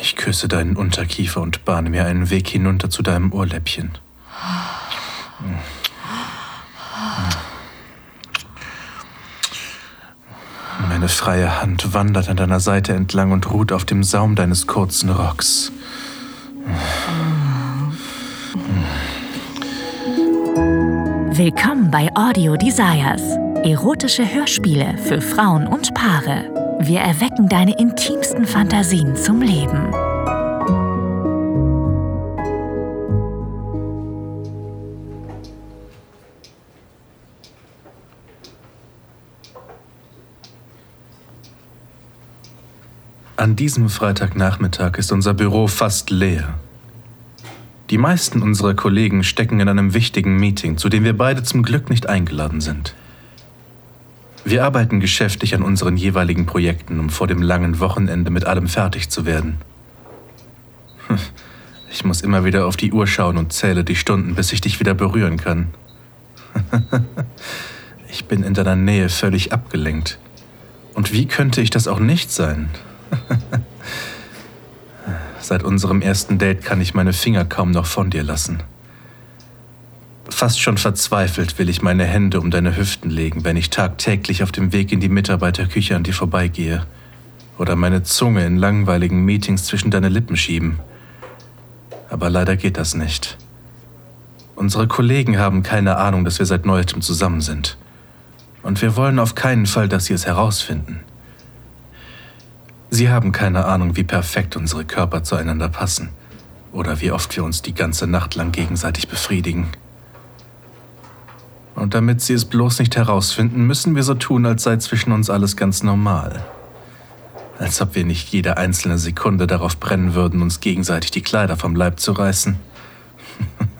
Ich küsse deinen Unterkiefer und bahne mir einen Weg hinunter zu deinem Ohrläppchen. Meine freie Hand wandert an deiner Seite entlang und ruht auf dem Saum deines kurzen Rocks. Willkommen bei Audio Desires. Erotische Hörspiele für Frauen und Paare. Wir erwecken deine intimsten Fantasien zum Leben. An diesem Freitagnachmittag ist unser Büro fast leer. Die meisten unserer Kollegen stecken in einem wichtigen Meeting, zu dem wir beide zum Glück nicht eingeladen sind. Wir arbeiten geschäftig an unseren jeweiligen Projekten, um vor dem langen Wochenende mit allem fertig zu werden. Ich muss immer wieder auf die Uhr schauen und zähle die Stunden, bis ich dich wieder berühren kann. Ich bin in deiner Nähe völlig abgelenkt. Und wie könnte ich das auch nicht sein? Seit unserem ersten Date kann ich meine Finger kaum noch von dir lassen. Fast schon verzweifelt will ich meine Hände um deine Hüften legen, wenn ich tagtäglich auf dem Weg in die Mitarbeiterküche an dir vorbeigehe. Oder meine Zunge in langweiligen Meetings zwischen deine Lippen schieben. Aber leider geht das nicht. Unsere Kollegen haben keine Ahnung, dass wir seit neuestem zusammen sind. Und wir wollen auf keinen Fall, dass sie es herausfinden. Sie haben keine Ahnung, wie perfekt unsere Körper zueinander passen oder wie oft wir uns die ganze Nacht lang gegenseitig befriedigen. Und damit Sie es bloß nicht herausfinden, müssen wir so tun, als sei zwischen uns alles ganz normal. Als ob wir nicht jede einzelne Sekunde darauf brennen würden, uns gegenseitig die Kleider vom Leib zu reißen.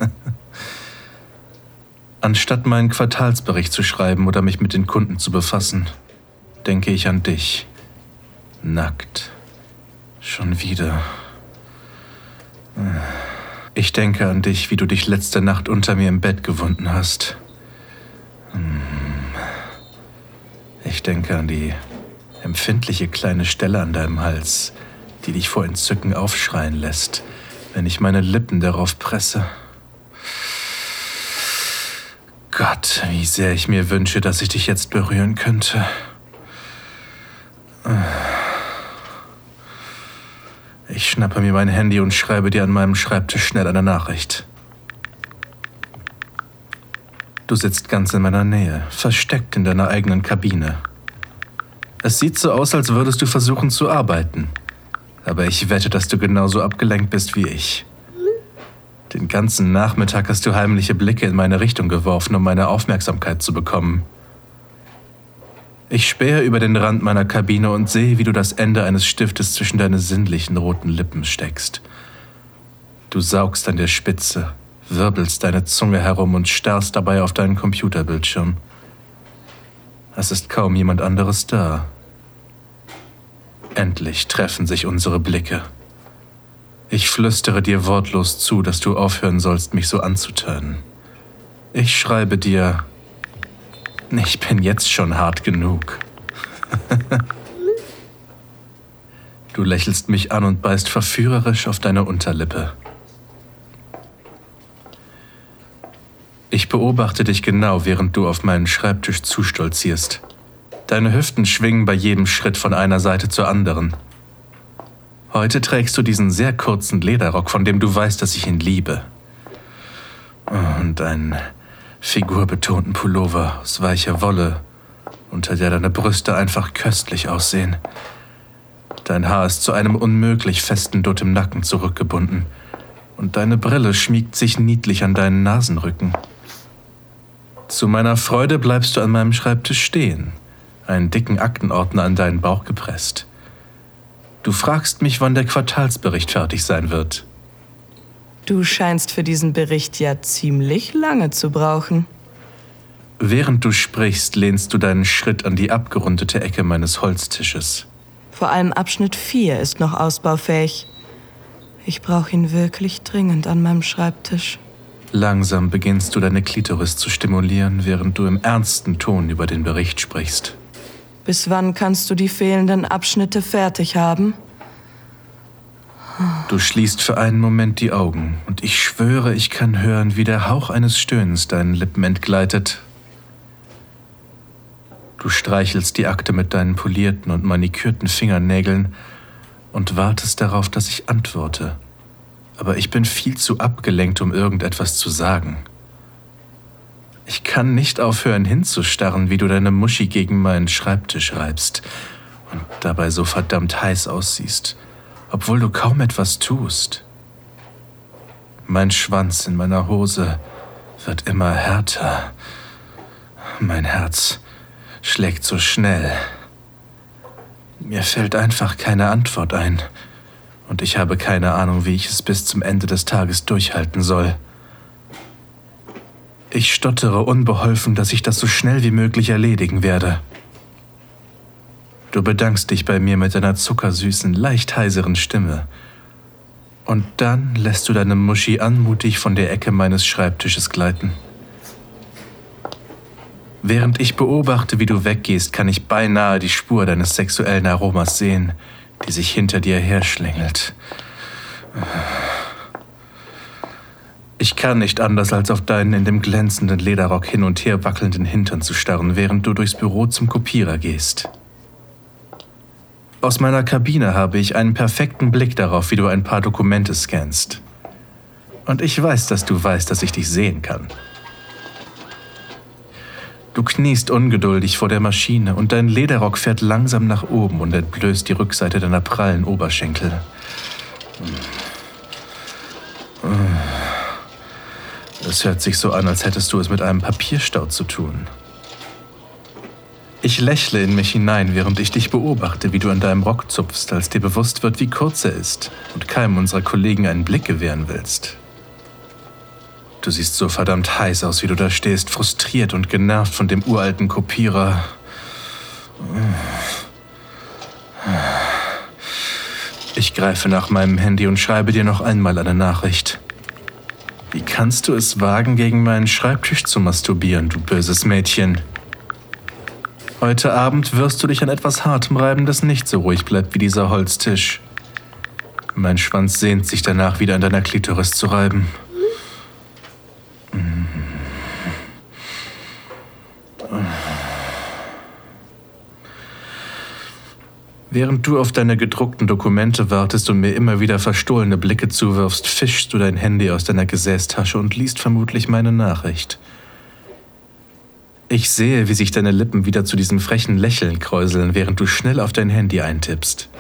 Anstatt meinen Quartalsbericht zu schreiben oder mich mit den Kunden zu befassen, denke ich an dich. Nackt. Schon wieder. Ich denke an dich, wie du dich letzte Nacht unter mir im Bett gewunden hast. Ich denke an die empfindliche kleine Stelle an deinem Hals, die dich vor Entzücken aufschreien lässt, wenn ich meine Lippen darauf presse. Gott, wie sehr ich mir wünsche, dass ich dich jetzt berühren könnte. Ich schnappe mir mein Handy und schreibe dir an meinem Schreibtisch schnell eine Nachricht. Du sitzt ganz in meiner Nähe, versteckt in deiner eigenen Kabine. Es sieht so aus, als würdest du versuchen zu arbeiten. Aber ich wette, dass du genauso abgelenkt bist wie ich. Den ganzen Nachmittag hast du heimliche Blicke in meine Richtung geworfen, um meine Aufmerksamkeit zu bekommen. Ich spähe über den Rand meiner Kabine und sehe, wie du das Ende eines Stiftes zwischen deine sinnlichen roten Lippen steckst. Du saugst an der Spitze, wirbelst deine Zunge herum und starrst dabei auf deinen Computerbildschirm. Es ist kaum jemand anderes da. Endlich treffen sich unsere Blicke. Ich flüstere dir wortlos zu, dass du aufhören sollst, mich so anzutönen. Ich schreibe dir, ich bin jetzt schon hart genug. du lächelst mich an und beißt verführerisch auf deine Unterlippe. Ich beobachte dich genau, während du auf meinen Schreibtisch zustolzierst. Deine Hüften schwingen bei jedem Schritt von einer Seite zur anderen. Heute trägst du diesen sehr kurzen Lederrock, von dem du weißt, dass ich ihn liebe. Und ein figurbetonten Pullover aus weicher Wolle, unter der deine Brüste einfach köstlich aussehen. Dein Haar ist zu einem unmöglich festen Dutt im Nacken zurückgebunden und deine Brille schmiegt sich niedlich an deinen Nasenrücken. Zu meiner Freude bleibst du an meinem Schreibtisch stehen, einen dicken Aktenordner an deinen Bauch gepresst. Du fragst mich, wann der Quartalsbericht fertig sein wird. Du scheinst für diesen Bericht ja ziemlich lange zu brauchen. Während du sprichst, lehnst du deinen Schritt an die abgerundete Ecke meines Holztisches. Vor allem Abschnitt 4 ist noch ausbaufähig. Ich brauche ihn wirklich dringend an meinem Schreibtisch. Langsam beginnst du deine Klitoris zu stimulieren, während du im ernsten Ton über den Bericht sprichst. Bis wann kannst du die fehlenden Abschnitte fertig haben? Du schließt für einen Moment die Augen und ich schwöre, ich kann hören, wie der Hauch eines Stöhns deinen Lippen entgleitet. Du streichelst die Akte mit deinen polierten und manikürten Fingernägeln und wartest darauf, dass ich antworte. Aber ich bin viel zu abgelenkt, um irgendetwas zu sagen. Ich kann nicht aufhören hinzustarren, wie du deine Muschi gegen meinen Schreibtisch reibst und dabei so verdammt heiß aussiehst, obwohl du kaum etwas tust. Mein Schwanz in meiner Hose wird immer härter. Mein Herz schlägt so schnell. Mir fällt einfach keine Antwort ein und ich habe keine Ahnung, wie ich es bis zum Ende des Tages durchhalten soll. Ich stottere unbeholfen, dass ich das so schnell wie möglich erledigen werde. Du bedankst dich bei mir mit deiner zuckersüßen, leicht heiseren Stimme. Und dann lässt du deine Muschi anmutig von der Ecke meines Schreibtisches gleiten. Während ich beobachte, wie du weggehst, kann ich beinahe die Spur deines sexuellen Aromas sehen, die sich hinter dir herschlängelt. Ich kann nicht anders, als auf deinen in dem glänzenden Lederrock hin und her wackelnden Hintern zu starren, während du durchs Büro zum Kopierer gehst. Aus meiner Kabine habe ich einen perfekten Blick darauf, wie du ein paar Dokumente scannst. Und ich weiß, dass du weißt, dass ich dich sehen kann. Du kniest ungeduldig vor der Maschine und dein Lederrock fährt langsam nach oben und entblößt die Rückseite deiner prallen Oberschenkel. Es hört sich so an, als hättest du es mit einem Papierstau zu tun. Ich lächle in mich hinein, während ich dich beobachte, wie du an deinem Rock zupfst, als dir bewusst wird, wie kurz er ist und keinem unserer Kollegen einen Blick gewähren willst. Du siehst so verdammt heiß aus, wie du da stehst, frustriert und genervt von dem uralten Kopierer. Ich greife nach meinem Handy und schreibe dir noch einmal eine Nachricht. Wie kannst du es wagen, gegen meinen Schreibtisch zu masturbieren, du böses Mädchen? Heute Abend wirst du dich an etwas Hartem reiben, das nicht so ruhig bleibt wie dieser Holztisch. Mein Schwanz sehnt sich danach, wieder an deiner Klitoris zu reiben. Während du auf deine gedruckten Dokumente wartest und mir immer wieder verstohlene Blicke zuwirfst, fischst du dein Handy aus deiner Gesäßtasche und liest vermutlich meine Nachricht. Ich sehe, wie sich deine Lippen wieder zu diesem frechen Lächeln kräuseln, während du schnell auf dein Handy eintippst.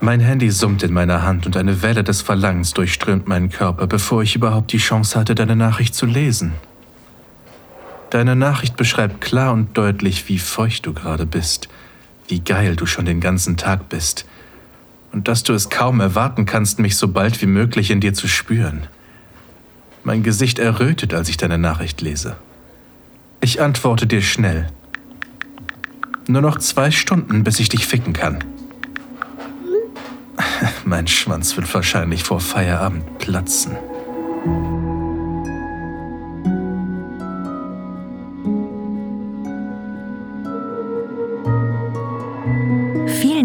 Mein Handy summt in meiner Hand und eine Welle des Verlangens durchströmt meinen Körper, bevor ich überhaupt die Chance hatte, deine Nachricht zu lesen. Deine Nachricht beschreibt klar und deutlich, wie feucht du gerade bist – wie geil du schon den ganzen Tag bist und dass du es kaum erwarten kannst, mich so bald wie möglich in dir zu spüren. Mein Gesicht errötet, als ich deine Nachricht lese. Ich antworte dir schnell. Nur noch zwei Stunden, bis ich dich ficken kann. Mein Schwanz wird wahrscheinlich vor Feierabend platzen.